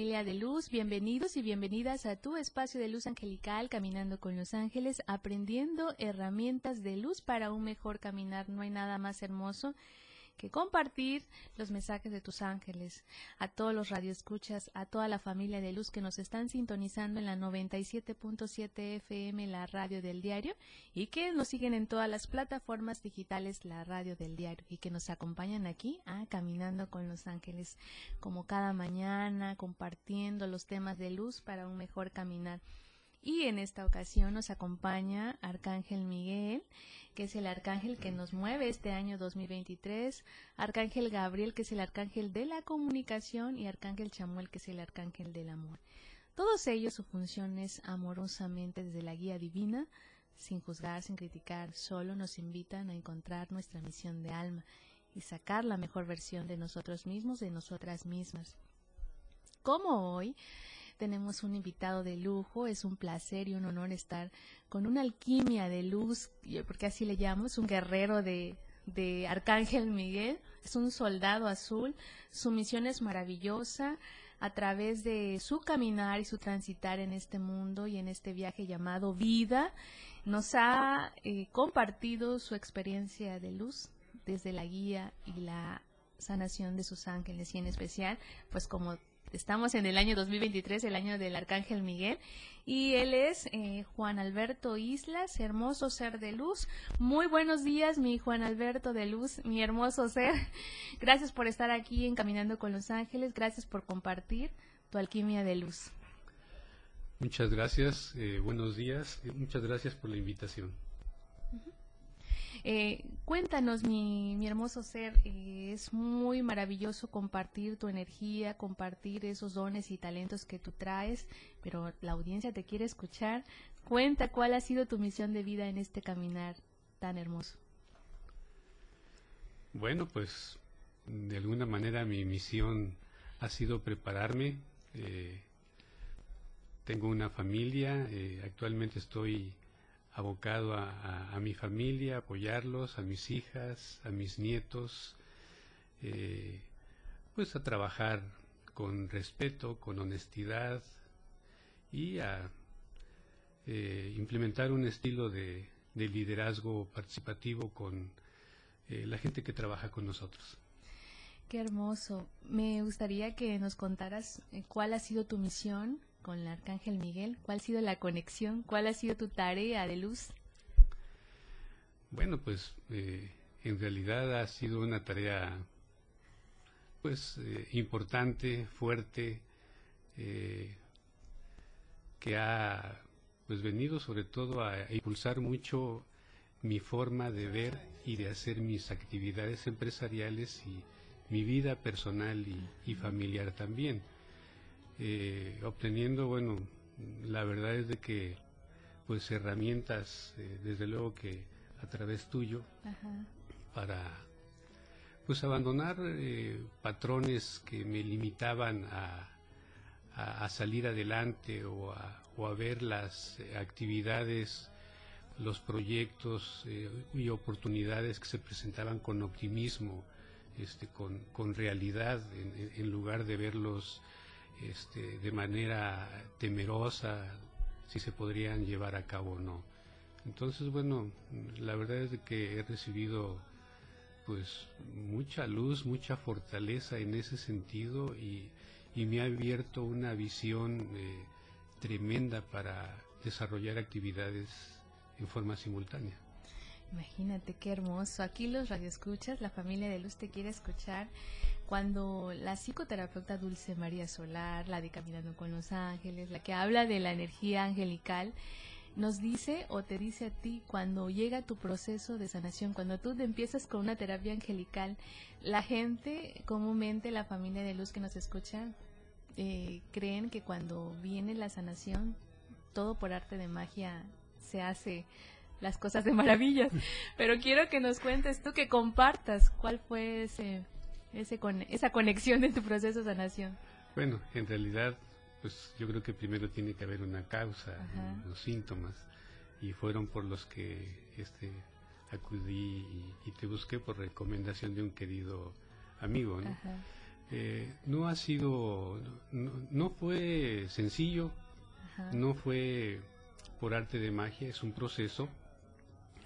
De luz, bienvenidos y bienvenidas a tu espacio de luz angelical Caminando con los Ángeles, aprendiendo herramientas de luz para un mejor caminar. No hay nada más hermoso que compartir los mensajes de tus ángeles, a todos los radioescuchas, a toda la familia de luz que nos están sintonizando en la 97.7 FM, la radio del diario, y que nos siguen en todas las plataformas digitales, la radio del diario, y que nos acompañan aquí, a Caminando con los Ángeles, como cada mañana, compartiendo los temas de luz para un mejor caminar. Y en esta ocasión nos acompaña Arcángel Miguel, que es el arcángel que nos mueve este año 2023, Arcángel Gabriel, que es el arcángel de la comunicación, y Arcángel Chamuel, que es el arcángel del amor. Todos ellos su función es amorosamente desde la guía divina, sin juzgar, sin criticar, solo nos invitan a encontrar nuestra misión de alma y sacar la mejor versión de nosotros mismos, de nosotras mismas. Como hoy, tenemos un invitado de lujo, es un placer y un honor estar con una alquimia de luz, porque así le llamo, es un guerrero de, de Arcángel Miguel, es un soldado azul, su misión es maravillosa, a través de su caminar y su transitar en este mundo y en este viaje llamado vida, nos ha eh, compartido su experiencia de luz desde la guía y la sanación de sus ángeles y en especial, pues como Estamos en el año 2023, el año del Arcángel Miguel, y él es eh, Juan Alberto Islas, hermoso ser de luz. Muy buenos días, mi Juan Alberto de luz, mi hermoso ser. Gracias por estar aquí en Caminando con los Ángeles, gracias por compartir tu alquimia de luz. Muchas gracias, eh, buenos días, muchas gracias por la invitación. Eh, cuéntanos, mi, mi, hermoso ser, eh, es muy maravilloso compartir tu energía, compartir esos dones y talentos que tú traes, pero la audiencia te quiere escuchar. Cuenta cuál ha sido tu misión de vida en este caminar tan hermoso. Bueno, pues de alguna manera mi misión ha sido prepararme. Eh, tengo una familia, actualmente estoy abocado a, mi familia, apoyarlos, a mis hijas, a mis nietos, eh, pues a trabajar con respeto, con honestidad y a eh, implementar un estilo de, liderazgo participativo con eh, la gente que trabaja con nosotros. Qué hermoso. Me gustaría que nos contaras cuál ha sido tu misión con el Arcángel Miguel? ¿Cuál ha sido la conexión? ¿Cuál ha sido tu tarea de luz? Bueno, pues eh, en realidad ha sido una tarea pues eh, importante, fuerte, eh, que ha pues venido sobre todo a, impulsar mucho mi forma de ver y de hacer mis actividades empresariales y mi vida personal y familiar también. Eh, obteniendo, bueno, la verdad es de que pues herramientas, eh, desde luego que a través tuyo, para pues abandonar eh, patrones que me limitaban a, a, salir adelante o a, o a, ver las actividades, los proyectos y oportunidades que se presentaban con optimismo, este, con, con realidad, en, en lugar de verlos este, de manera temerosa si se podrían llevar a cabo o no. Entonces, bueno, la verdad es que he recibido pues mucha luz, mucha fortaleza en ese sentido y, me ha abierto una visión eh, tremenda para desarrollar actividades en forma simultánea. Imagínate qué hermoso. Aquí los radioescuchas, la familia de Luz te quiere escuchar cuando la psicoterapeuta Dulce María Solar, la de Caminando con los Ángeles, la que habla de la energía angelical, nos dice o te dice a ti cuando llega tu proceso de sanación, cuando tú te empiezas con una terapia angelical, la gente, comúnmente la familia de luz que nos escucha, eh, creen que cuando viene la sanación, todo por arte de magia se hace las cosas de maravillas. Pero quiero que nos cuentes tú, que compartas cuál fue ese, ese con, esa conexión en tu proceso de sanación. Bueno, en realidad, pues yo creo que primero tiene que haber una causa, los síntomas, y fueron por los que este acudí y, te busqué por recomendación de un querido amigo. ¿no? Eh, no ha sido, no, fue sencillo, no fue por arte de magia, es un proceso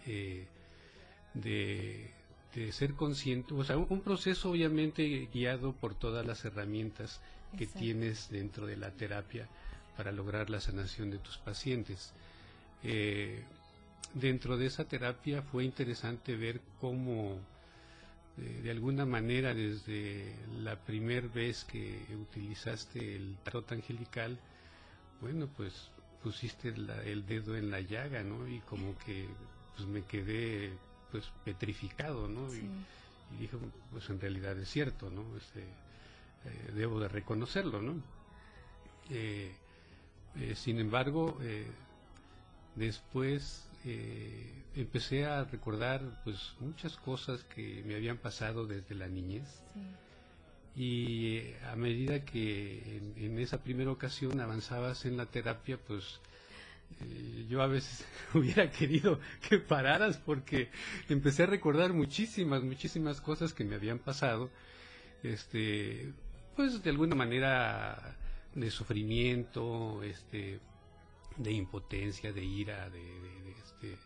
eh, de, ser consciente, o sea, un, proceso obviamente guiado por todas las herramientas que tienes dentro de la terapia para lograr la sanación de tus pacientes. Eh, dentro de esa terapia fue interesante ver cómo de, alguna manera desde la primera vez que utilizaste el tarot angelical, bueno, pues pusiste el dedo en la llaga, ¿no? Y como que pues me quedé pues petrificado, ¿no? Y, dije, pues en realidad es cierto, ¿no? Este, eh, debo de reconocerlo, ¿no? Eh, eh, sin embargo, después empecé a recordar pues muchas cosas que me habían pasado desde la niñez. Y a medida que en, esa primera ocasión avanzabas en la terapia, pues eh, yo a veces hubiera querido que pararas porque empecé a recordar muchísimas, muchísimas cosas que me habían pasado, este, pues de alguna manera de sufrimiento, este, de impotencia, de ira, de, este,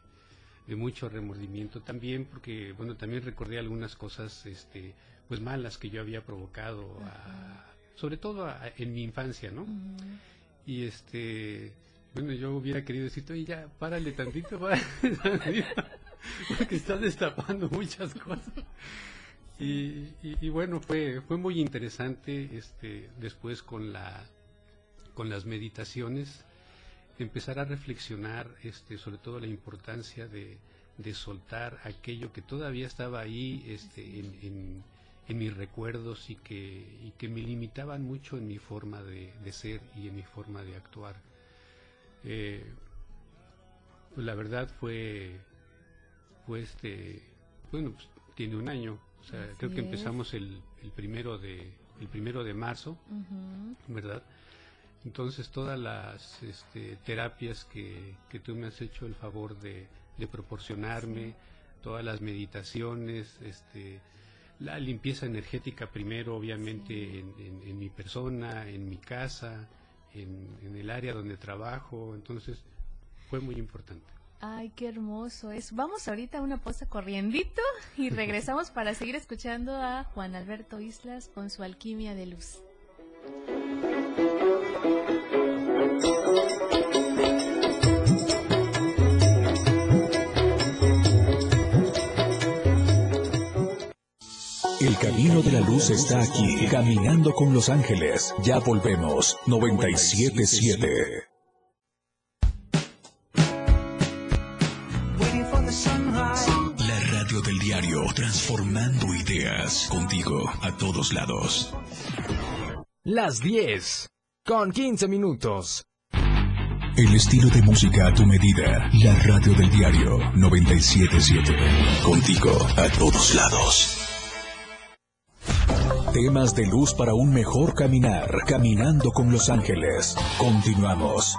de mucho remordimiento también, porque bueno, también recordé algunas cosas, este, pues malas que yo había provocado, sobre todo en mi infancia, ¿no? Y este, bueno, yo hubiera querido decirte, oye, ya, párale tantito, párale tantito, porque estás destapando muchas cosas. Y, y, bueno, fue, fue muy interesante este, después con, la, con las meditaciones, empezar a reflexionar este, sobre todo la importancia de, de soltar aquello que todavía estaba ahí este, en, en, en, mis recuerdos y que, y que me limitaban mucho en mi forma de, de ser y en mi forma de actuar. Eh, pues la verdad fue, fue este, bueno, pues tiene un año, o sea, creo que empezamos el, el, primero de, el primero de marzo, ¿verdad? Entonces todas las este, terapias que, que, tú me has hecho el favor de, de proporcionarme, todas las meditaciones, este, la limpieza energética primero, obviamente, en, en, mi persona, en mi casa, en, el área donde trabajo, entonces fue muy importante. Ay, qué hermoso es. Vamos ahorita a una posta corriendito y regresamos para seguir escuchando a Juan Alberto Islas con su alquimia de luz. El camino de la luz está aquí, caminando con los ángeles. Ya volvemos. 977. La radio del diario, transformando ideas contigo a todos lados. Las 10, con 15 minutos. El estilo de música a tu medida. La radio del diario 977. Contigo a todos lados. Temas de luz para un mejor caminar. Caminando con los ángeles. Continuamos.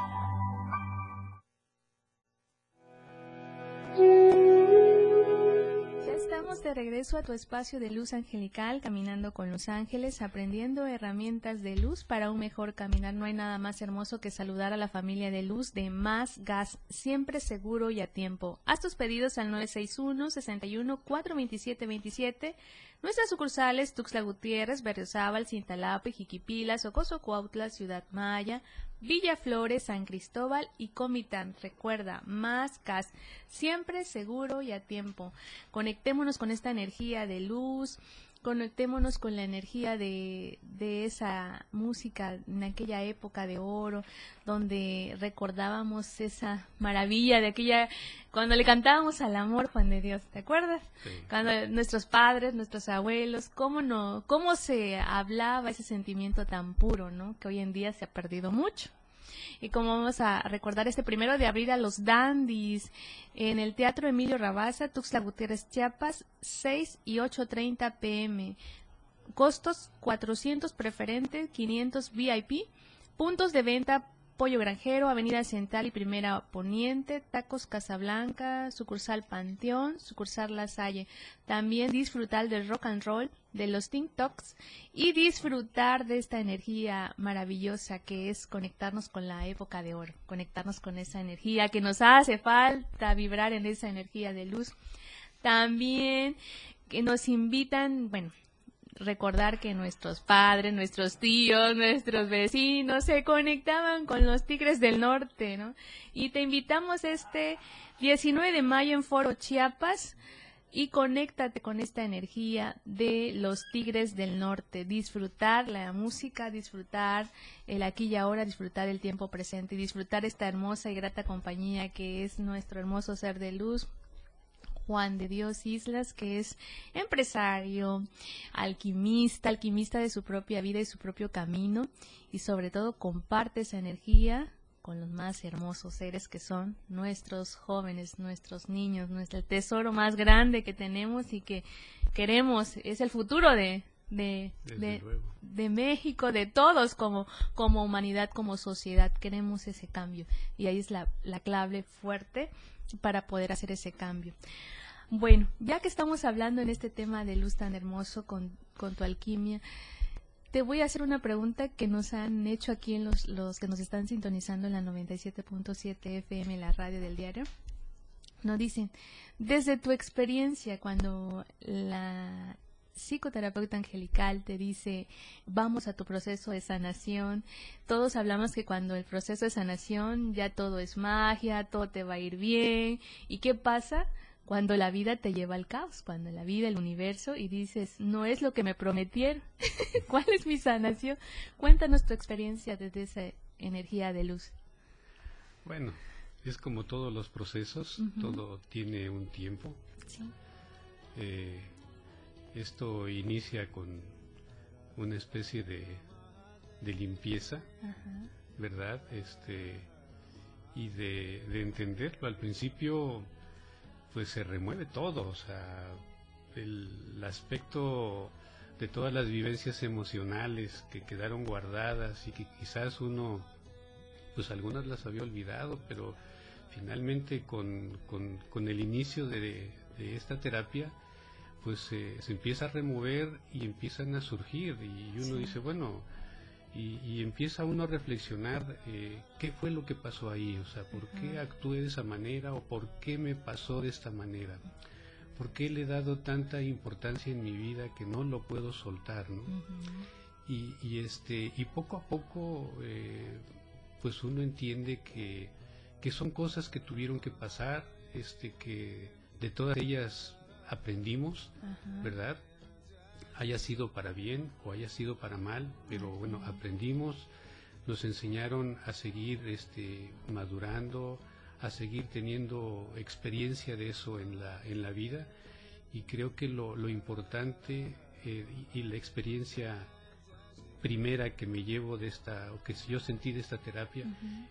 Ya estamos de regreso a tu espacio de luz angelical, caminando con los ángeles, aprendiendo herramientas de luz para un mejor caminar. No hay nada más hermoso que saludar a la familia de luz de Más Gas, siempre seguro y a tiempo. Haz tus pedidos al 961 61 427 27 Nuestras sucursales Tuxtla Gutiérrez, Berriozábal, Cintalapa, Jiquipila, Socoso Cuautla, Ciudad Maya, Villa Flores, San Cristóbal y Comitán. Recuerda, más CAS, siempre seguro y a tiempo. Conectémonos con esta energía de luz, conectémonos con la energía de, de esa música en aquella época de oro, donde recordábamos esa maravilla de aquella, cuando le cantábamos al amor, Juan de Dios, ¿te acuerdas? Cuando nuestros padres, nuestros abuelos, cómo no, cómo se hablaba ese sentimiento tan puro, ¿no? Que hoy en día se ha perdido mucho y como vamos a recordar este primero de abril a los Dandis en el Teatro Emilio Rabaza, Tuxtla Gutiérrez, Chiapas, 6 y 8.30 pm. Costos 400 preferentes, 500 VIP. Puntos de venta Pollo Granjero, Avenida Central y Primera Poniente, Tacos Casablanca, sucursal Panteón, sucursal La Salle. También disfrutar del rock and roll, de los TikToks y disfrutar de esta energía maravillosa que es conectarnos con la época de oro, conectarnos con esa energía que nos hace falta vibrar en esa energía de luz. También que nos invitan, bueno, recordar que nuestros padres, nuestros tíos, nuestros vecinos se conectaban con los Tigres del Norte, ¿no? Y te invitamos este 19 de mayo en Foro Chiapas y conéctate con esta energía de los Tigres del Norte, disfrutar la música, disfrutar el aquí y ahora, disfrutar el tiempo presente y disfrutar esta hermosa y grata compañía que es nuestro hermoso ser de luz, Juan de Dios Islas, que es empresario, alquimista, alquimista de su propia vida y su propio camino, y sobre todo comparte esa energía con los más hermosos seres que son nuestros jóvenes, nuestros niños, nuestro tesoro más grande que tenemos y que queremos, es el futuro de, de, de, México, de todos como, como humanidad, como sociedad, queremos ese cambio. Y ahí es la, la clave fuerte para poder hacer ese cambio. Bueno, ya que estamos hablando en este tema de luz tan hermoso con, con tu alquimia, te voy a hacer una pregunta que nos han hecho aquí en los, los que nos están sintonizando en la 97.7 FM, la radio del diario. Nos dicen, desde tu experiencia, cuando la psicoterapeuta angelical te dice, vamos a tu proceso de sanación. Todos hablamos que cuando el proceso de sanación ya todo es magia, todo te va a ir bien. ¿Y qué pasa? cuando la vida te lleva al caos, cuando la vida, el universo, y dices, no es lo que me prometieron, ¿cuál es mi sanación? Cuéntanos tu experiencia desde esa energía de luz. Bueno, es como todos los procesos, todo tiene un tiempo. Sí. Eh, esto inicia con una especie de, de limpieza, ¿verdad? Este, y de, de entenderlo. Al principio pues se remueve todo, o sea, el, aspecto de todas las vivencias emocionales que quedaron guardadas y que quizás uno, pues algunas las había olvidado, pero finalmente con, con, el inicio de, esta terapia, pues se empieza a remover y empiezan a surgir. Y uno dice, bueno, y, empieza uno a reflexionar eh, qué fue lo que pasó ahí, o sea, por qué actué de esa manera o por qué me pasó de esta manera, por qué le he dado tanta importancia en mi vida que no lo puedo soltar, ¿no? y, este y poco a poco eh, pues uno entiende que, que son cosas que tuvieron que pasar, este que de todas ellas aprendimos, ¿verdad? haya sido para bien o haya sido para mal, pero bueno, aprendimos, nos enseñaron a seguir este, madurando, a seguir teniendo experiencia de eso en la, en la vida. Y creo que lo, lo importante eh, y, la experiencia primera que me llevo de esta, o que yo sentí de esta terapia,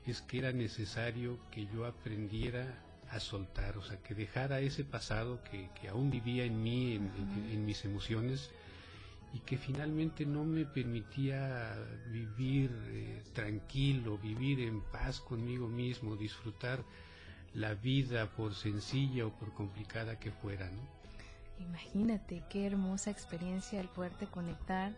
es que era necesario que yo aprendiera a soltar, o sea, que dejara ese pasado que, que aún vivía en mí, en mis emociones, y que finalmente no me permitía vivir eh, tranquilo, vivir en paz conmigo mismo, disfrutar la vida por sencilla o por complicada que fuera, ¿no? Imagínate qué hermosa experiencia el poderte conectar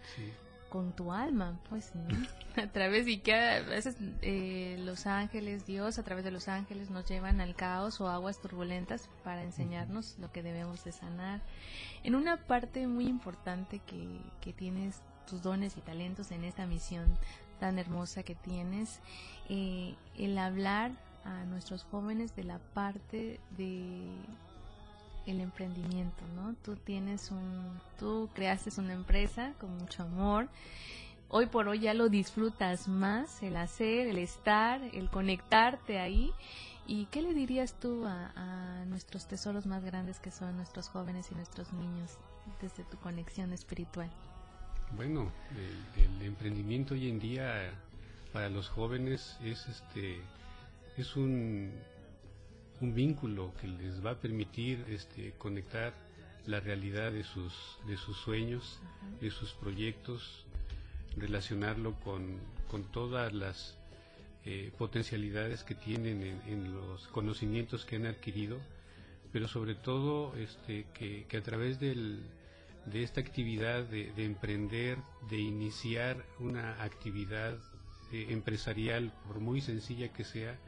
con tu alma, pues, a través y que a veces eh, los ángeles, Dios a través de los ángeles nos llevan al caos o aguas turbulentas para enseñarnos lo que debemos de sanar. En una parte muy importante que, que tienes tus dones y talentos en esta misión tan hermosa que tienes, eh, el hablar a nuestros jóvenes de la parte de el emprendimiento, ¿no? Tú tienes un, tú creaste una empresa con mucho amor. Hoy por hoy ya lo disfrutas más, el hacer, el estar, el conectarte ahí. ¿Y qué le dirías tú a, nuestros tesoros más grandes que son nuestros jóvenes y nuestros niños desde tu conexión espiritual? Bueno, el, el emprendimiento hoy en día para los jóvenes es este es un, un vínculo que les va a permitir este, conectar la realidad de sus, de sus sueños, de sus proyectos, relacionarlo con, con todas las eh, potencialidades que tienen en, los conocimientos que han adquirido, pero sobre todo este, que, que a través del, de esta actividad de, de, emprender, de iniciar una actividad eh, empresarial, por muy sencilla que sea,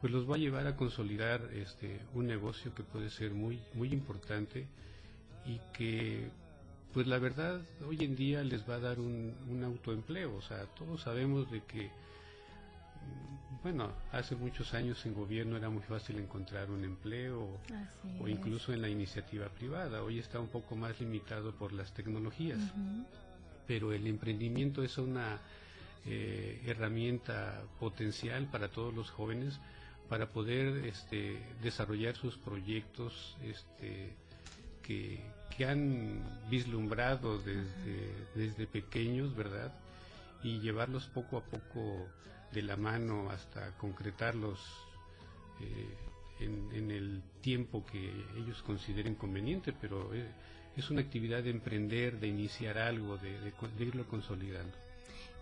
pues los va a llevar a consolidar este un negocio que puede ser muy muy importante y que pues la verdad hoy en día les va a dar un, un autoempleo. O sea todos sabemos de que bueno hace muchos años en gobierno era muy fácil encontrar un empleo o incluso en la iniciativa privada. Hoy está un poco más limitado por las tecnologías. Pero el emprendimiento es una eh, herramienta potencial para todos los jóvenes para poder este, desarrollar sus proyectos este, que, han vislumbrado desde, desde pequeños, ¿verdad? Y llevarlos poco a poco de la mano hasta concretarlos eh, en, el tiempo que ellos consideren conveniente, pero eh, es una actividad de emprender, de iniciar algo, de, de irlo consolidando.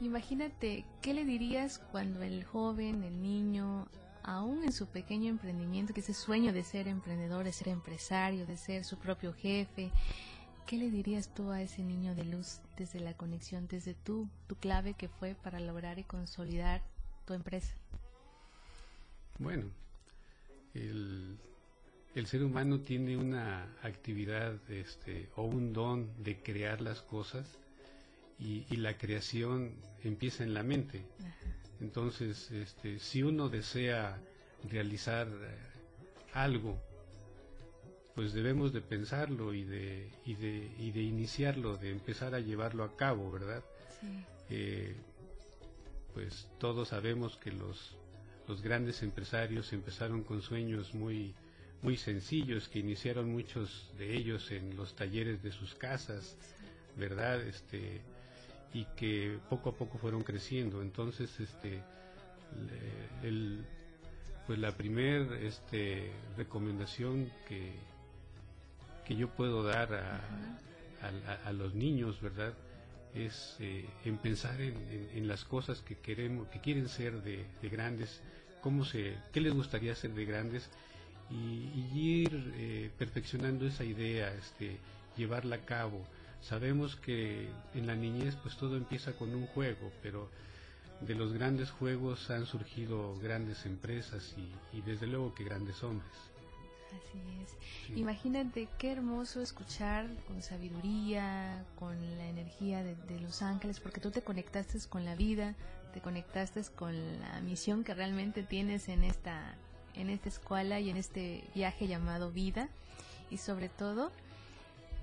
Imagínate, ¿qué le dirías cuando el joven, el niño, aún en su pequeño emprendimiento, que ese sueño de ser emprendedor, de ser empresario, de ser su propio jefe, ¿qué le dirías tú a ese niño de luz desde la conexión, desde tú, tu clave que fue para lograr y consolidar tu empresa? Bueno, el, ser humano tiene una actividad este, o un don de crear las cosas y, la creación empieza en la mente. Entonces, este, si uno desea realizar eh, algo, pues debemos de pensarlo y de, y de, y de iniciarlo, de empezar a llevarlo a cabo, ¿verdad? Eh, pues todos sabemos que los, los grandes empresarios empezaron con sueños muy, muy sencillos, que iniciaron muchos de ellos en los talleres de sus casas, ¿verdad? Este, y que poco a poco fueron creciendo. Entonces, este, el, pues la primer este, recomendación que, que yo puedo dar a, a, los niños, ¿verdad? Es eh, en pensar en, en, las cosas que queremos, que quieren ser de, de, grandes, cómo se, qué les gustaría ser de grandes y, ir eh, perfeccionando esa idea, este, llevarla a cabo Sabemos que en la niñez pues todo empieza con un juego, pero de los grandes juegos han surgido grandes empresas y, desde luego que grandes hombres. Así es. Imagínate qué hermoso escuchar con sabiduría, con la energía de, de, los ángeles, porque tú te conectaste con la vida, te conectaste con la misión que realmente tienes en esta, en esta escuela y en este viaje llamado vida, y sobre todo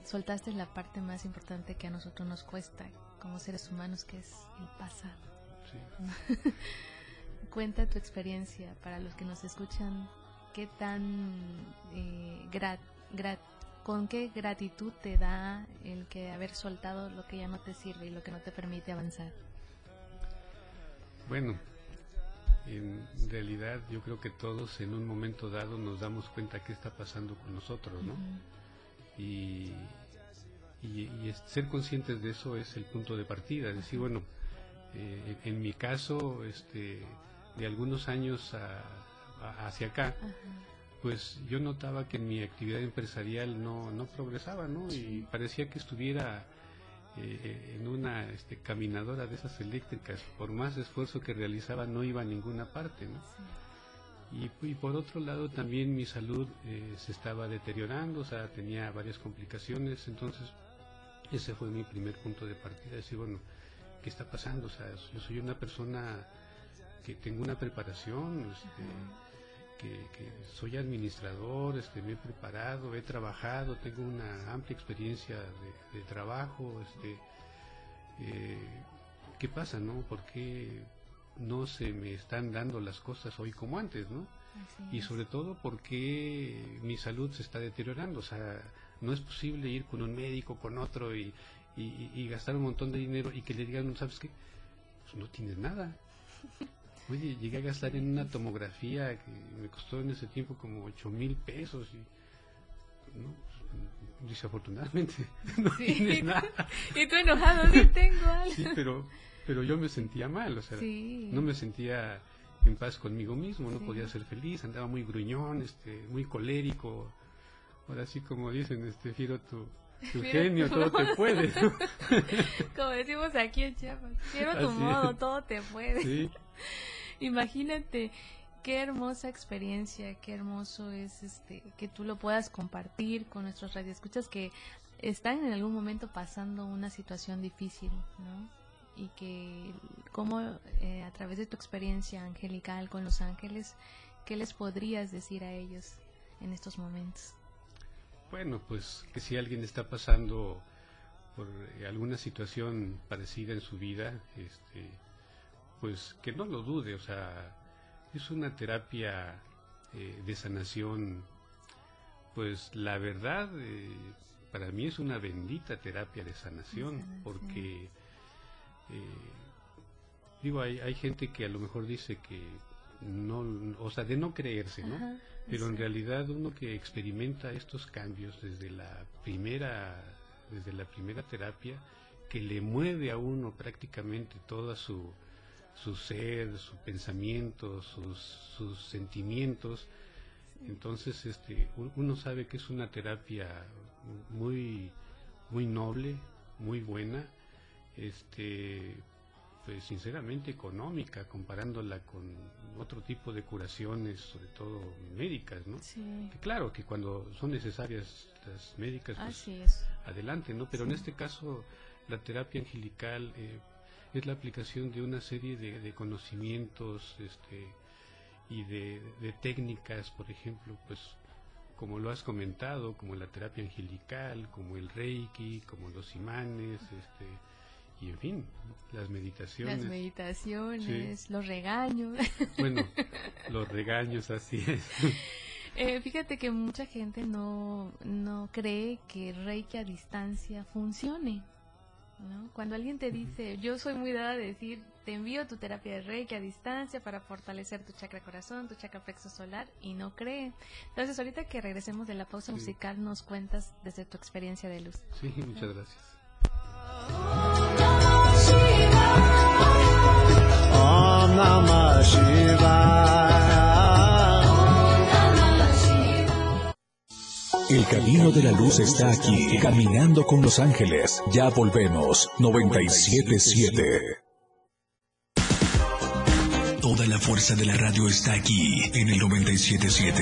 soltaste la parte más importante que a nosotros nos cuesta como seres humanos, que es el pasado. Cuenta tu experiencia para los que nos escuchan, qué tan eh, con qué gratitud te da el que haber soltado lo que ya no te sirve y lo que no te permite avanzar. Bueno, en realidad yo creo que todos en un momento dado nos damos cuenta qué está pasando con nosotros, ¿no? Y, ser conscientes de eso es el punto de partida, es decir, bueno, eh, en mi caso, este, de algunos años hacia acá, pues yo notaba que mi actividad empresarial no, no progresaba, ¿no? Y parecía que estuviera eh, en una este, caminadora de esas eléctricas, por más esfuerzo que realizaba no iba a ninguna parte, ¿no? Y, por otro lado también mi salud eh, se estaba deteriorando, o sea, tenía varias complicaciones, entonces ese fue mi primer punto de partida, decir, bueno, ¿qué está pasando? O sea, yo soy una persona que tengo una preparación, este, que, soy administrador, este, me he preparado, he trabajado, tengo una amplia experiencia de, trabajo, este, eh, ¿qué pasa, no? ¿Por qué no se me están dando las cosas hoy como antes, no? y sobre todo porque mi salud se está deteriorando, o sea, no es posible ir con un médico, con otro y, y, gastar un montón de dinero y que le digan, ¿sabes qué? Pues no tienes nada. Oye, llegué a gastar en una tomografía que me costó en ese tiempo como 8 mil pesos y no, pues, desafortunadamente no tienes nada. y tú enojado, sí tengo algo. Sí, pero, pero yo me sentía mal, o sea, no me sentía en paz conmigo mismo, no podía ser feliz, andaba muy gruñón, este, muy colérico. Ahora sí, como dicen, este, Firo, tu, genio, todo te puede. como decimos aquí en Chiapas, quiero tu modo, todo te puede. Imagínate qué hermosa experiencia, qué hermoso es este que tú lo puedas compartir con nuestros radioescuchas que están en algún momento pasando una situación difícil, ¿no? Y que cómo eh, a través de tu experiencia angelical con los ángeles, ¿qué les podrías decir a ellos en estos momentos? Bueno, pues que si alguien está pasando por eh, alguna situación parecida en su vida, este, pues que no lo dude, o sea, es una terapia eh, de sanación, pues la verdad, para mí es una bendita terapia de sanación, porque eh, digo, hay, hay gente que a lo mejor dice que no, o sea, de no creerse, ¿no? Pero en realidad uno que experimenta estos cambios desde la primera, desde la primera terapia, que le mueve a uno prácticamente toda su, su ser, su pensamiento, sus, sus sentimientos, entonces este, uno sabe que es una terapia muy, muy noble, muy buena, este pues sinceramente económica comparándola con otro tipo de curaciones sobre todo médicas no que claro que cuando son necesarias las médicas pues adelante no pero en este caso la terapia angelical eh, es la aplicación de una serie de, conocimientos este y de, de, técnicas por ejemplo pues como lo has comentado como la terapia angelical como el reiki como los imanes este y en fin, las meditaciones. Las meditaciones, los regaños. Bueno, los regaños, así es. Eh, fíjate que mucha gente no, no cree que Reiki a distancia funcione. ¿no? Cuando alguien te dice, yo soy muy dada de decir, te envío tu terapia de Reiki a distancia para fortalecer tu chakra corazón, tu chakra plexo solar, y no cree. Entonces, ahorita que regresemos de la pausa musical, nos cuentas desde tu experiencia de luz. Sí, muchas gracias. El camino de la luz está aquí, caminando con los ángeles. Ya volvemos, 977. Toda la fuerza de la radio está aquí, en el 977.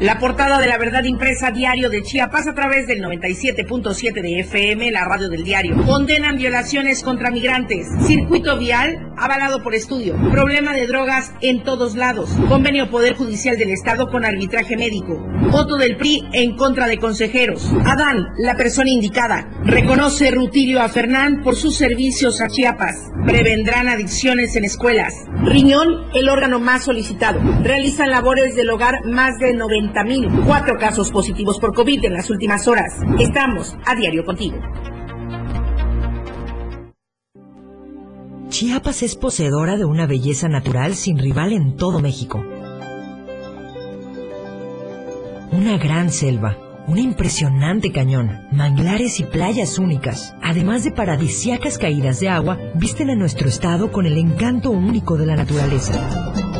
La portada de la verdad impresa diario de Chiapas a través del 97.7 de FM, la radio del diario. Condenan violaciones contra migrantes. Circuito vial avalado por estudio. Problema de drogas en todos lados. Convenio Poder Judicial del Estado con arbitraje médico. Voto del PRI en contra de consejeros. Adán, la persona indicada. Reconoce Rutilio a Fernán por sus servicios a Chiapas. Prevendrán adicciones en escuelas. Riñón, el órgano más solicitado. Realizan labores del hogar más de 90 Cuatro casos positivos por COVID en las últimas horas. Estamos a diario contigo. Chiapas es poseedora de una belleza natural sin rival en todo México. Una gran selva, un impresionante cañón, manglares y playas únicas, además de paradisiacas caídas de agua, visten a nuestro estado con el encanto único de la naturaleza.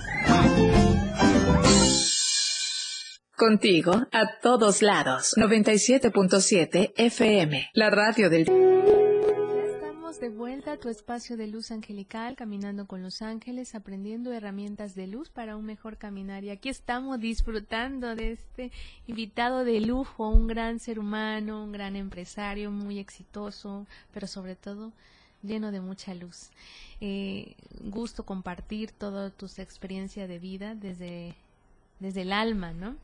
Contigo a todos lados. 97.7 FM, la radio del Estamos de vuelta a tu espacio de luz angelical, caminando con los ángeles, aprendiendo herramientas de luz para un mejor caminar. Y aquí estamos disfrutando de este invitado de lujo, un gran ser humano, un gran empresario, muy exitoso, pero sobre todo lleno de mucha luz. Eh, gusto compartir toda tus experiencia de vida desde, desde el alma, ¿no?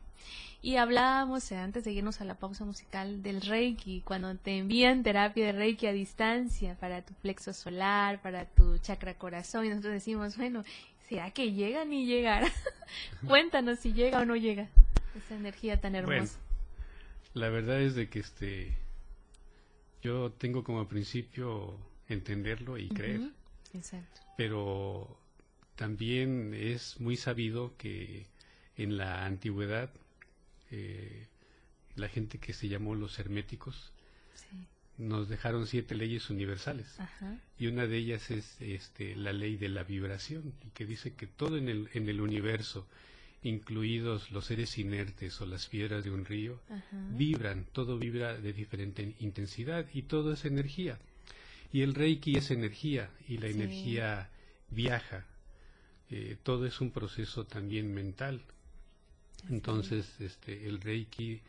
Y hablábamos, eh, antes de irnos a la pausa musical, del Reiki, cuando te envían terapia de Reiki a distancia para tu plexo solar, para tu chakra corazón, y nosotros decimos, bueno, ¿será que llega ni llegará? Cuéntanos si llega o no llega esa energía tan hermosa. Bueno, la verdad es de que este yo tengo como principio entenderlo y creer, Exacto. pero también es muy sabido que en la antigüedad eh, la gente que se llamó los herméticos Sí. nos dejaron siete leyes universales Ajá. y una de ellas es este, la ley de la vibración que dice que todo en el, en el universo incluidos los seres inertes o las piedras de un río Ajá. vibran, todo vibra de diferente intensidad y todo es energía. Y el Reiki es energía y la Sí. energía viaja. Eh, todo es un proceso también mental. Entonces, este, el Reiki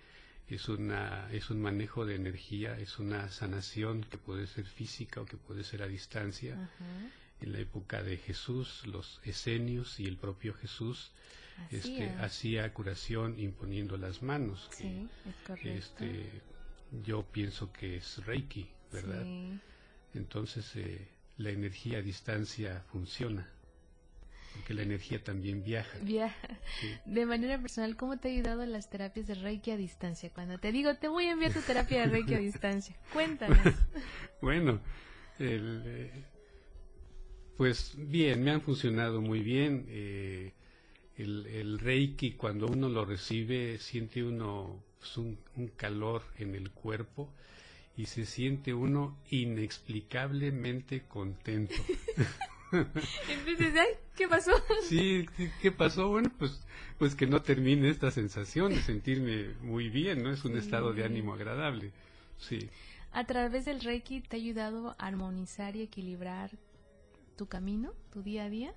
es una es un manejo de energía, es una sanación que puede ser física o que puede ser a distancia. Ajá. En la época de Jesús, los esenios y el propio Jesús este, Hacía. hacía curación imponiendo las manos. que, Sí, es correcto. este, yo pienso que es Reiki, ¿verdad? Sí. Entonces eh, la energía a distancia funciona, porque la energía también viaja. Viaja. Sí. De manera personal, ¿cómo te ha ayudado las terapias de Reiki a distancia? Cuando te digo, te voy a enviar tu terapia de Reiki a distancia. Cuéntanos. Bueno, el, eh, pues bien, me han funcionado muy bien. eh, el, el Reiki, cuando uno lo recibe, siente uno pues, un, un calor en el cuerpo y se siente uno inexplicablemente contento. Entonces, ay, ¿qué pasó? Sí, sí, ¿qué pasó? Bueno, pues, pues que no termine esta sensación de sentirme muy bien, ¿no? Es un estado de ánimo agradable. Sí. A través del Reiki te ha ayudado a armonizar y equilibrar tu camino, tu día a día.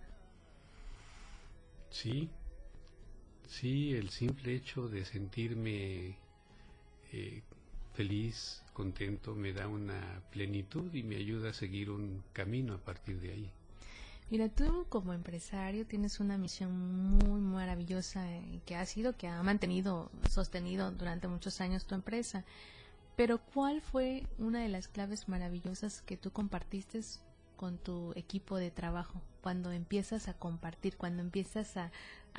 Sí, sí, el simple hecho de sentirme eh, feliz, contento, me da una plenitud y me ayuda a seguir un camino a partir de ahí. Mira, tú como empresario tienes una misión muy maravillosa eh, que ha sido, que ha mantenido, sostenido durante muchos años tu empresa. Pero ¿cuál fue una de las claves maravillosas que tú compartiste con tu equipo de trabajo cuando empiezas a compartir, cuando empiezas a,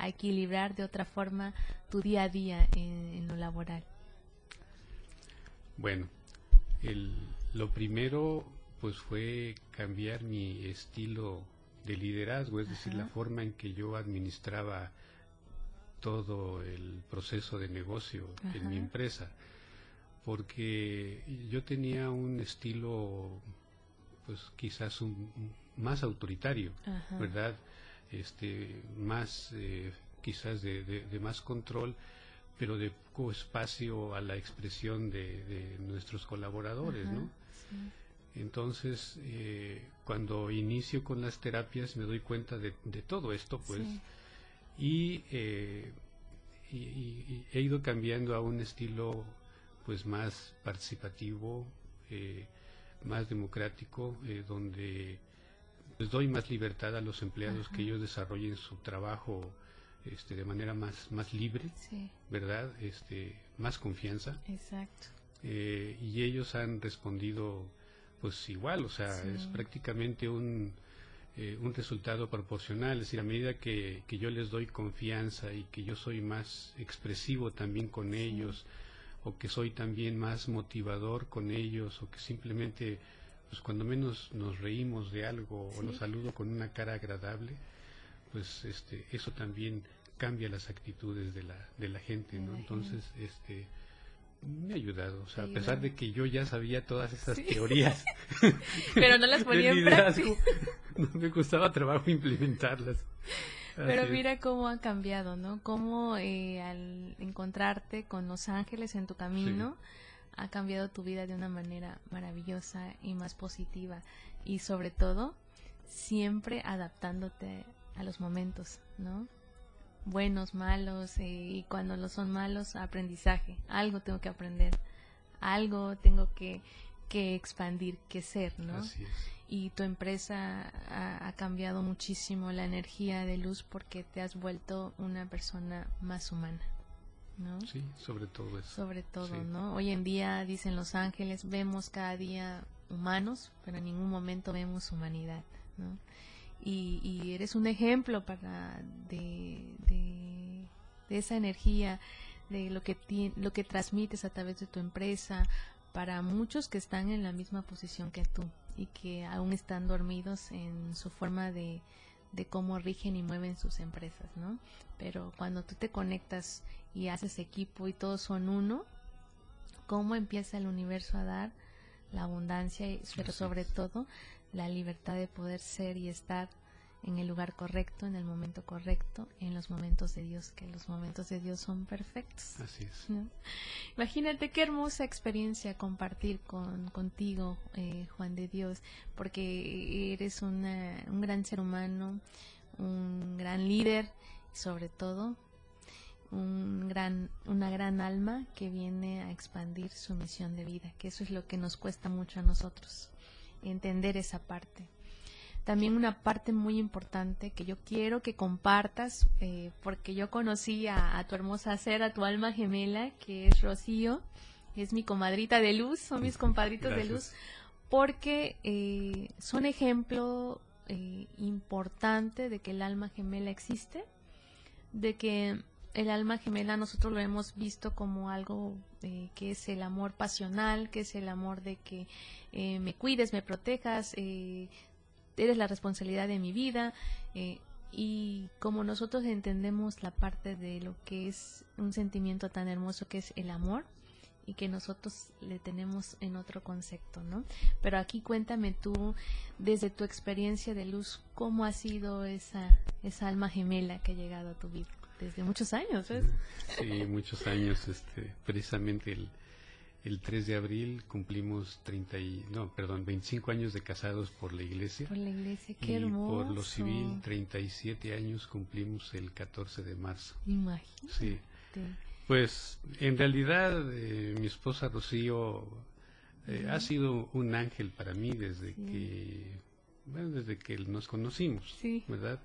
equilibrar de otra forma tu día a día en, en lo laboral? Bueno, el, lo primero pues fue cambiar mi estilo de liderazgo, es decir, la forma en que yo administraba todo el proceso de negocio en mi empresa, porque yo tenía un estilo pues quizás un, más autoritario, Ajá. ¿verdad? Este, más eh, quizás de, de- de más control, pero de poco espacio a la expresión de, nuestros colaboradores, ¿no? Entonces, eh, cuando inicio con las terapias me doy cuenta de, todo esto, pues, eh, y, y, he ido cambiando a un estilo, pues, más participativo, eh, más democrático, donde les doy más libertad a los empleados que ellos desarrollen su trabajo este, de manera más, más libre, ¿verdad? Este, más confianza. Exacto. y ellos han respondido pues igual, o sea, es prácticamente un, eh, un resultado proporcional, es decir, a medida que, que, yo les doy confianza y que yo soy más expresivo también con ellos, o que soy también más motivador con ellos, o que simplemente, pues cuando menos nos reímos de algo o los saludo con una cara agradable, pues este, eso también cambia las actitudes de la, de la gente, ¿no? Entonces, este me ha ayudado, o sea, a pesar de que yo ya sabía todas esas teorías. Pero no las ponía en práctica. No me costaba trabajo implementarlas. Pero mira cómo ha cambiado, ¿no? Cómo eh, al encontrarte con los ángeles en tu camino ha cambiado tu vida de una manera maravillosa y más positiva. Y sobre todo, siempre adaptándote a los momentos, ¿no? Buenos, malos, eh, y cuando no son malos, aprendizaje. Algo tengo que aprender, algo tengo que, que expandir, que ser, ¿no? Y tu empresa ha, cambiado muchísimo la energía de luz porque te has vuelto una persona más humana. ¿no? Sí, sobre todo eso. Sobre todo, ¿no? Hoy en día, dicen los ángeles, vemos cada día humanos, pero en ningún momento vemos humanidad, ¿no? Y, eres un ejemplo para de, de, esa energía, de lo que, lo que transmites a través de tu empresa para muchos que están en la misma posición que tú y que aún están dormidos en su forma de, de cómo rigen y mueven sus empresas, ¿no? Pero cuando tú te conectas y haces equipo y todos son uno, ¿cómo empieza el universo a dar la abundancia, pero sobre todo la libertad de poder ser y estar en el lugar correcto, en el momento correcto, en los momentos de Dios, que los momentos de Dios son perfectos. Así es. Imagínate qué hermosa experiencia compartir con, contigo, eh, Juan de Dios, porque eres una, un gran ser humano, un gran líder, sobre todo un gran, una gran alma que viene a expandir su misión de vida, que eso es lo que nos cuesta mucho a nosotros entender esa parte. También una parte muy importante que yo quiero que compartas, eh, porque yo conocí a, tu hermosa ser, a tu alma gemela, que es Rocío, es mi comadrita de luz, son mis compadritos de luz, porque eh, son ejemplo eh, importante de que el alma gemela existe, de que el alma gemela nosotros lo hemos visto como algo eh, que es el amor pasional, que es el amor de que eh, me cuides, me protejas, eh, eres la responsabilidad de mi vida. y como nosotros entendemos la parte de lo que es un sentimiento tan hermoso que es el amor, y que nosotros le tenemos en otro concepto, ¿no? Pero aquí cuéntame tú, desde tu experiencia de luz, cómo ha sido esa, esa alma gemela que ha llegado a tu vida desde muchos años, ¿ves? Sí, muchos años. Este, precisamente el, el 3 de abril cumplimos 30 y, no, perdón, 25 años de casados por la iglesia. Por la iglesia, qué y por lo civil, 37 años cumplimos el 14 de marzo. Imagínate. Sí. Pues en realidad eh, mi esposa Rocío eh, ha sido un ángel para mí desde que, bueno, desde que nos conocimos, sí. ¿verdad?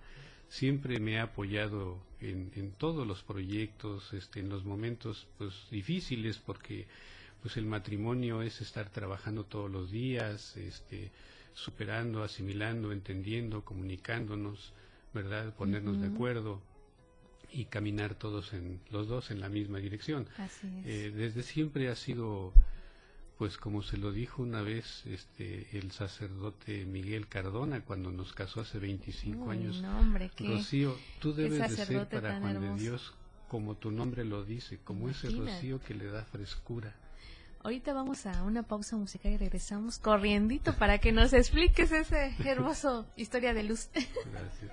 siempre me ha apoyado en, en todos los proyectos, este, en los momentos pues difíciles, porque pues el matrimonio es estar trabajando todos los días, este, superando, asimilando, entendiendo, comunicándonos, ¿verdad? Ponernos de acuerdo y caminar todos en los dos en la misma dirección. Eh, desde siempre ha sido pues como se lo dijo una vez este el sacerdote Miguel Cardona cuando nos casó hace 25 años. Rocío, tú debes de ser para Juan de Dios como tu nombre lo dice, como ese rocío que le da frescura. Ahorita vamos a una pausa musical y regresamos corriendito para que nos expliques ese hermoso historia de luz. Gracias.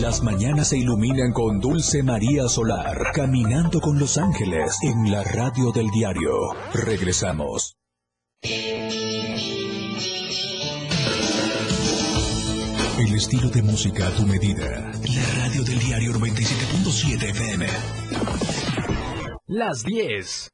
Las mañanas se iluminan con Dulce María Solar, caminando con los ángeles en la radio del diario. Regresamos. El estilo de música a tu medida. La radio del diario 97.7 FM. Las 10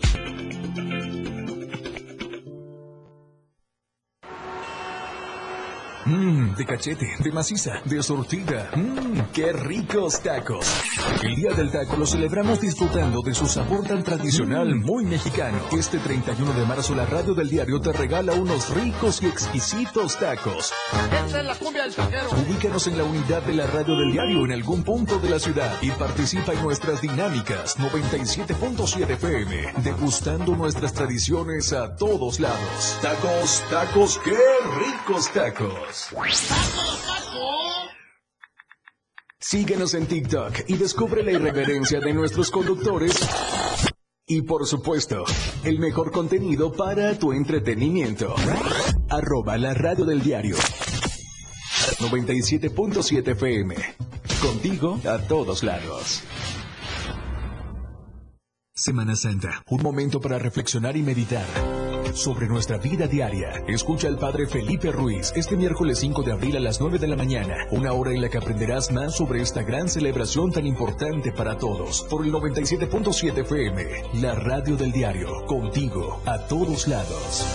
Mmm, de cachete, de maciza, de sortida. Mmm, qué ricos tacos. El Día del Taco lo celebramos disfrutando de su sabor tan tradicional, muy mexicano. Este 31 de marzo la radio del diario te regala unos ricos y exquisitos tacos. Esta es la cumbia del taquero. Ubícanos en la unidad de la radio del diario en algún punto de la ciudad y participa en nuestras dinámicas 97.7 FM, degustando nuestras tradiciones a todos lados. Tacos, tacos, qué ricos tacos. Síguenos en TikTok y descubre la irreverencia de nuestros conductores. Y por supuesto, el mejor contenido para tu entretenimiento. Arroba la radio del diario. 97.7 FM. Contigo a todos lados. Semana Santa, un momento para reflexionar y meditar sobre nuestra vida diaria. Escucha al Padre Felipe Ruiz este miércoles 5 de abril a las 9 de la mañana, una hora en la que aprenderás más sobre esta gran celebración tan importante para todos. Por el 97.7 FM, la radio del diario, contigo a todos lados.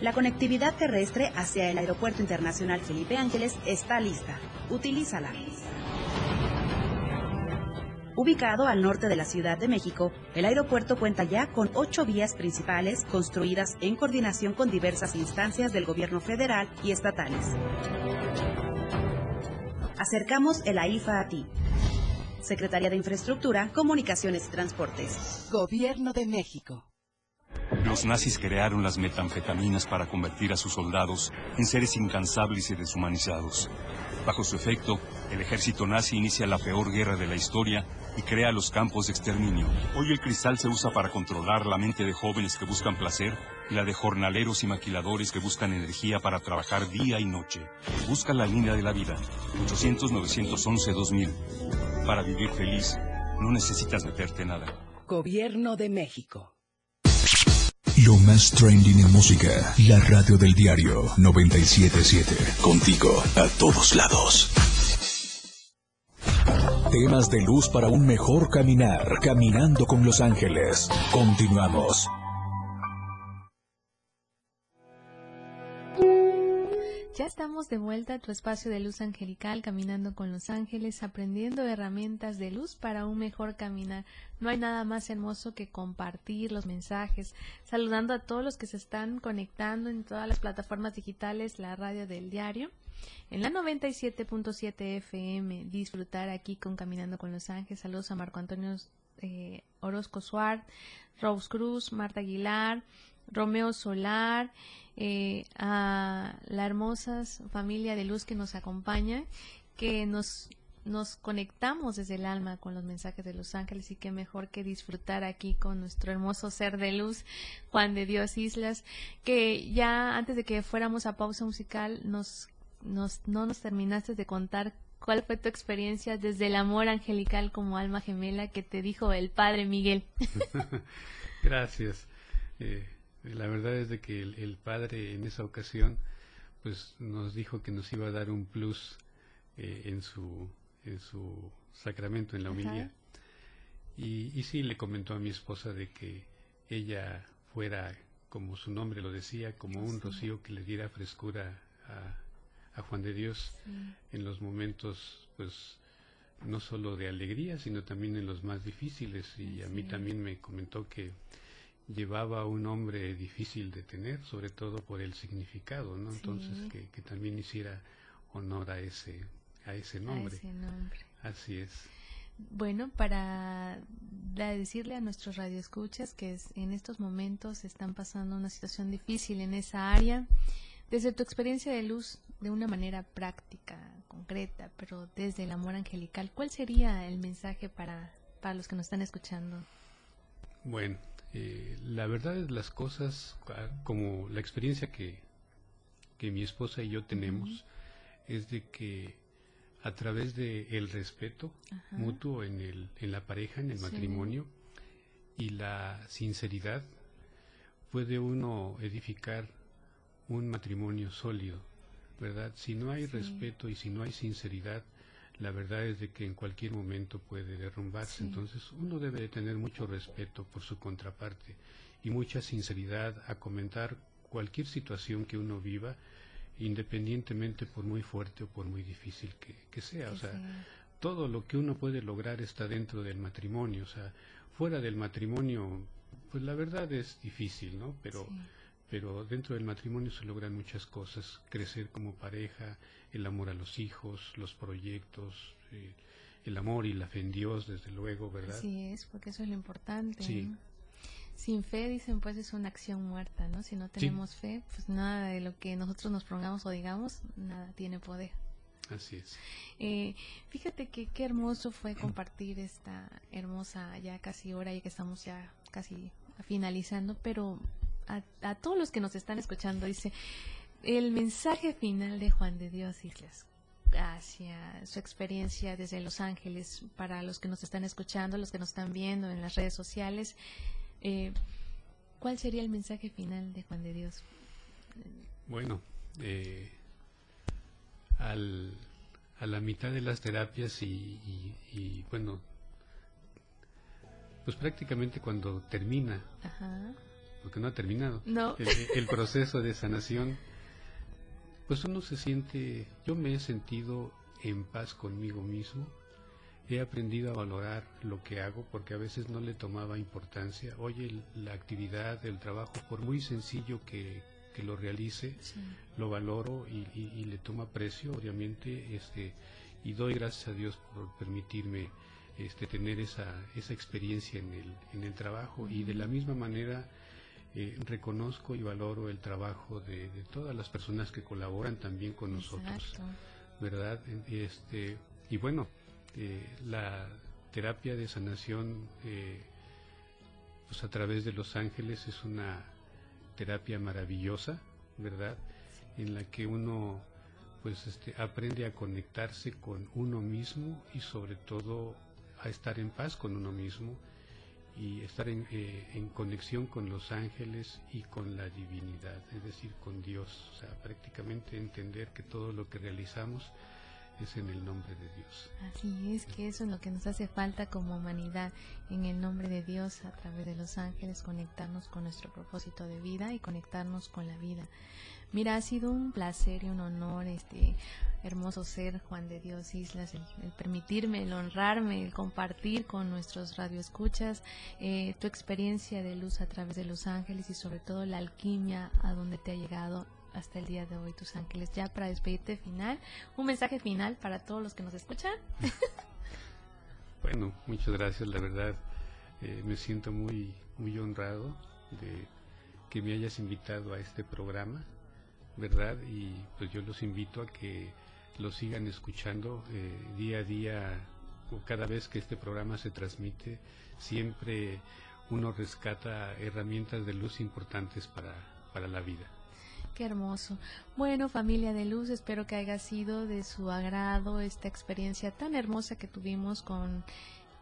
La conectividad terrestre hacia el Aeropuerto Internacional Felipe Ángeles está lista. Utilízala. Ubicado al norte de la Ciudad de México, el aeropuerto cuenta ya con ocho vías principales construidas en coordinación con diversas instancias del gobierno federal y estatales. Acercamos el AIFA a ti. Secretaría de Infraestructura, Comunicaciones y Transportes. Gobierno de México. Los nazis crearon las metanfetaminas para convertir a sus soldados en seres incansables y deshumanizados. Bajo su efecto, el ejército nazi inicia la peor guerra de la historia y crea los campos de exterminio. Hoy el cristal se usa para controlar la mente de jóvenes que buscan placer y la de jornaleros y maquiladores que buscan energía para trabajar día y noche. Busca la línea de la vida. 800-911-2000. Para vivir feliz, no necesitas meterte nada. Gobierno de México. Lo más trending en música. La radio del diario 977. Contigo a todos lados. Temas de luz para un mejor caminar. Caminando con los ángeles. Continuamos. Ya estamos de vuelta a tu espacio de luz angelical, caminando con los ángeles, aprendiendo herramientas de luz para un mejor caminar. No hay nada más hermoso que compartir los mensajes, saludando a todos los que se están conectando en todas las plataformas digitales, la radio del diario, en la 97.7 FM, disfrutar aquí con Caminando con los Ángeles. Saludos a Marco Antonio eh, Orozco Suárez, Rose Cruz, Marta Aguilar, Romeo Solar, eh, a la hermosa familia de luz que nos acompaña, que nos, nos conectamos desde el alma con los mensajes de los ángeles y qué mejor que disfrutar aquí con nuestro hermoso ser de luz, Juan de Dios Islas, que ya antes de que fuéramos a pausa musical nos, nos, no nos terminaste de contar cuál fue tu experiencia desde el amor angelical como alma gemela que te dijo el Padre Miguel. Gracias. Eh, la verdad es de que el, el, padre en esa ocasión pues nos dijo que nos iba a dar un plus eh, en su en su sacramento en la humildad y, y sí le comentó a mi esposa de que ella fuera como su nombre lo decía, como un rocío que le diera frescura a, a Juan de Dios en los momentos, pues, no solo de alegría, sino también en los más difíciles. Y a mí también me comentó que llevaba un nombre difícil de tener, sobre todo por el significado, ¿no? Entonces, que, que, también hiciera honor a ese, a ese nombre. A ese nombre. Así es. Bueno, para decirle a nuestros radioescuchas que en estos momentos están pasando una situación difícil en esa área, desde tu experiencia de luz, de una manera práctica, concreta, pero desde el amor angelical, ¿cuál sería el mensaje para, para los que nos están escuchando? Bueno, eh, la verdad es las cosas, como la experiencia que, que mi esposa y yo tenemos, es de que a través de el respeto mutuo en, el, en la pareja, en el matrimonio, y la sinceridad, puede uno edificar un matrimonio sólido, ¿verdad? Si no hay respeto y si no hay sinceridad, la verdad es de que en cualquier momento puede derrumbarse. Entonces uno debe de tener mucho respeto por su contraparte y mucha sinceridad a comentar cualquier situación que uno viva independientemente por muy fuerte o por muy difícil que, sea. o sea, todo lo que uno puede lograr está dentro del matrimonio. O sea, fuera del matrimonio, pues la verdad es difícil, ¿no? Pero, pero dentro del matrimonio se logran muchas cosas. Crecer como pareja, el amor a los hijos, los proyectos, eh, el amor y la fe en Dios, desde luego, ¿verdad? Sí, es, porque eso es lo importante. Sí sin fe, dicen, pues es una acción muerta, ¿no? Si no tenemos fe, pues nada de lo que nosotros nos pongamos o digamos, nada tiene poder. Así es. Eh, fíjate que qué hermoso fue compartir esta hermosa ya casi hora y que estamos ya casi finalizando, pero a, a todos los que nos están escuchando dice el mensaje final de Juan de Dios Islas hacia su experiencia desde Los Ángeles para los que nos están escuchando, los que nos están viendo en las redes sociales. Eh, ¿Cuál sería el mensaje final de Juan de Dios? Bueno, eh, al, a la mitad de las terapias y, bueno, pues prácticamente cuando termina, porque no ha terminado, el, proceso de sanación, pues uno se siente, yo me he sentido en paz conmigo mismo, he aprendido a valorar lo que hago porque a veces no le tomaba importancia. Oye, la actividad, el trabajo, por muy sencillo que, que lo realice, lo valoro y, le tomo aprecio, obviamente, este, y doy gracias a Dios por permitirme este, tener esa, esa experiencia en el, en el trabajo. Y de la misma manera eh, reconozco y valoro el trabajo de, de, todas las personas que colaboran también con nosotros, ¿verdad? Este, y bueno, eh, la terapia de sanación eh, pues a través de los ángeles es una terapia maravillosa, ¿verdad? En la que uno pues este, aprende a conectarse con uno mismo y sobre todo a estar en paz con uno mismo y estar en, eh, en, conexión con los ángeles y con la divinidad, es decir, con Dios, o sea, prácticamente entender que todo lo que realizamos es en el nombre de Dios. Así es, que eso es lo que nos hace falta como humanidad, en el nombre de Dios, a través de los ángeles, conectarnos con nuestro propósito de vida y conectarnos con la vida. Mira, ha sido un placer y un honor este hermoso ser Juan de Dios Islas, el, permitirme, el honrarme, el compartir con nuestros radioescuchas eh, tu experiencia de luz a través de los ángeles y sobre todo la alquimia a donde te ha llegado hasta el día de hoy, tus ángeles. Ya para despedirte final, un mensaje final para todos los que nos escuchan. bueno, muchas gracias, la verdad. Eh, me siento muy, muy honrado de que me hayas invitado a este programa, ¿verdad? Y pues yo los invito a que lo sigan escuchando eh, día a día o cada vez que este programa se transmite, siempre uno rescata herramientas de luz importantes para, para la vida. Qué hermoso. Bueno, familia de luz, espero que haya sido de su agrado esta experiencia tan hermosa que tuvimos con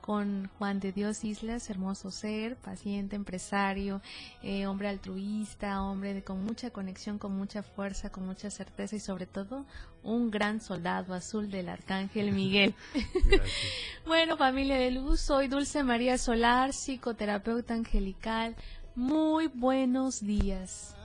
con Juan de Dios Islas, hermoso ser, paciente, empresario, eh, hombre altruista, hombre de, con mucha conexión, con mucha fuerza, con mucha certeza y sobre todo un gran soldado azul del Arcángel Miguel. bueno, familia de luz, soy Dulce María Solar, psicoterapeuta angelical Muy buenos días.